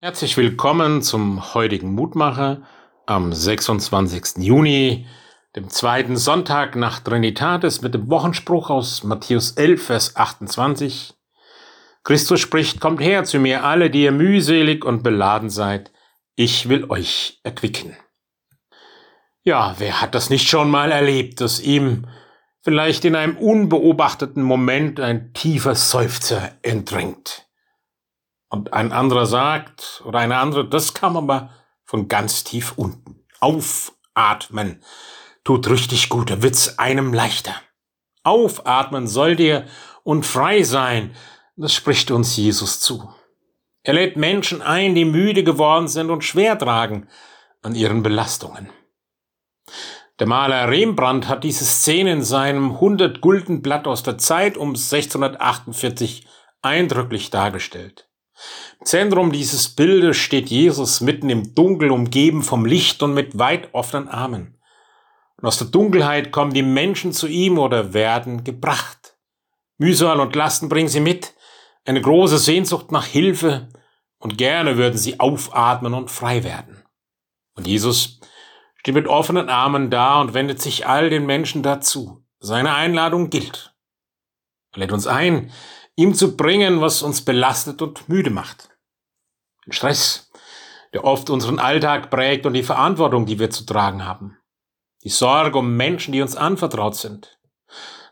Herzlich willkommen zum heutigen Mutmacher am 26. Juni, dem zweiten Sonntag nach Trinitatis mit dem Wochenspruch aus Matthäus 11, Vers 28. Christus spricht, kommt her zu mir alle, die ihr mühselig und beladen seid, ich will euch erquicken. Ja, wer hat das nicht schon mal erlebt, dass ihm vielleicht in einem unbeobachteten Moment ein tiefer Seufzer entdringt? Und ein anderer sagt, oder eine andere, das kam aber von ganz tief unten. Aufatmen tut richtig gut, da wird's einem leichter. Aufatmen soll dir und frei sein, das spricht uns Jesus zu. Er lädt Menschen ein, die müde geworden sind und schwer tragen an ihren Belastungen. Der Maler Rembrandt hat diese Szene in seinem 100 Gulden Blatt aus der Zeit um 1648 eindrücklich dargestellt. Im Zentrum dieses Bildes steht Jesus mitten im Dunkel, umgeben vom Licht und mit weit offenen Armen. Und aus der Dunkelheit kommen die Menschen zu ihm oder werden gebracht. Mühsal und Lasten bringen sie mit, eine große Sehnsucht nach Hilfe, und gerne würden sie aufatmen und frei werden. Und Jesus steht mit offenen Armen da und wendet sich all den Menschen dazu. Seine Einladung gilt. Er lädt uns ein, ihm zu bringen, was uns belastet und müde macht. Den Stress, der oft unseren Alltag prägt und die Verantwortung, die wir zu tragen haben. Die Sorge um Menschen, die uns anvertraut sind.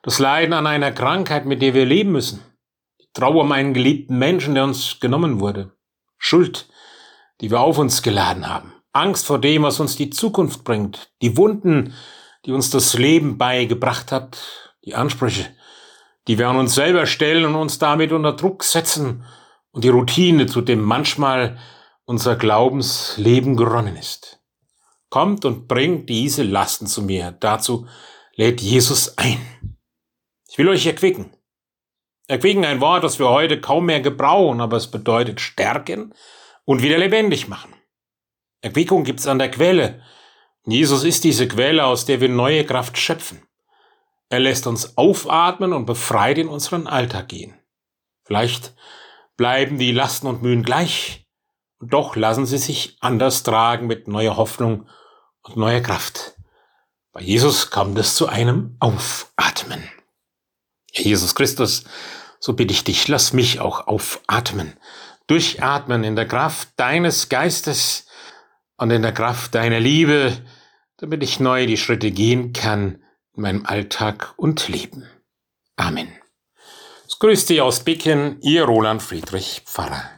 Das Leiden an einer Krankheit, mit der wir leben müssen. Die Trauer um einen geliebten Menschen, der uns genommen wurde. Schuld, die wir auf uns geladen haben. Angst vor dem, was uns die Zukunft bringt. Die Wunden, die uns das Leben beigebracht hat. Die Ansprüche, die wir an uns selber stellen und uns damit unter Druck setzen und die Routine, zu dem manchmal unser Glaubensleben geronnen ist. Kommt und bringt diese Lasten zu mir. Dazu lädt Jesus ein. Ich will euch erquicken. Erquicken ein Wort, das wir heute kaum mehr gebrauchen, aber es bedeutet stärken und wieder lebendig machen. Erquickung gibt's an der Quelle. Jesus ist diese Quelle, aus der wir neue Kraft schöpfen. Er lässt uns aufatmen und befreit in unseren Alltag gehen. Vielleicht bleiben die Lasten und Mühen gleich, doch lassen sie sich anders tragen mit neuer Hoffnung und neuer Kraft. Bei Jesus kommt es zu einem Aufatmen. Herr Jesus Christus, so bitte ich dich, lass mich auch aufatmen, durchatmen in der Kraft deines Geistes und in der Kraft deiner Liebe, damit ich neu die Schritte gehen kann, in meinem Alltag und Leben. Amen. Es grüßt Sie aus Becken, Ihr Roland Friedrich Pfarrer.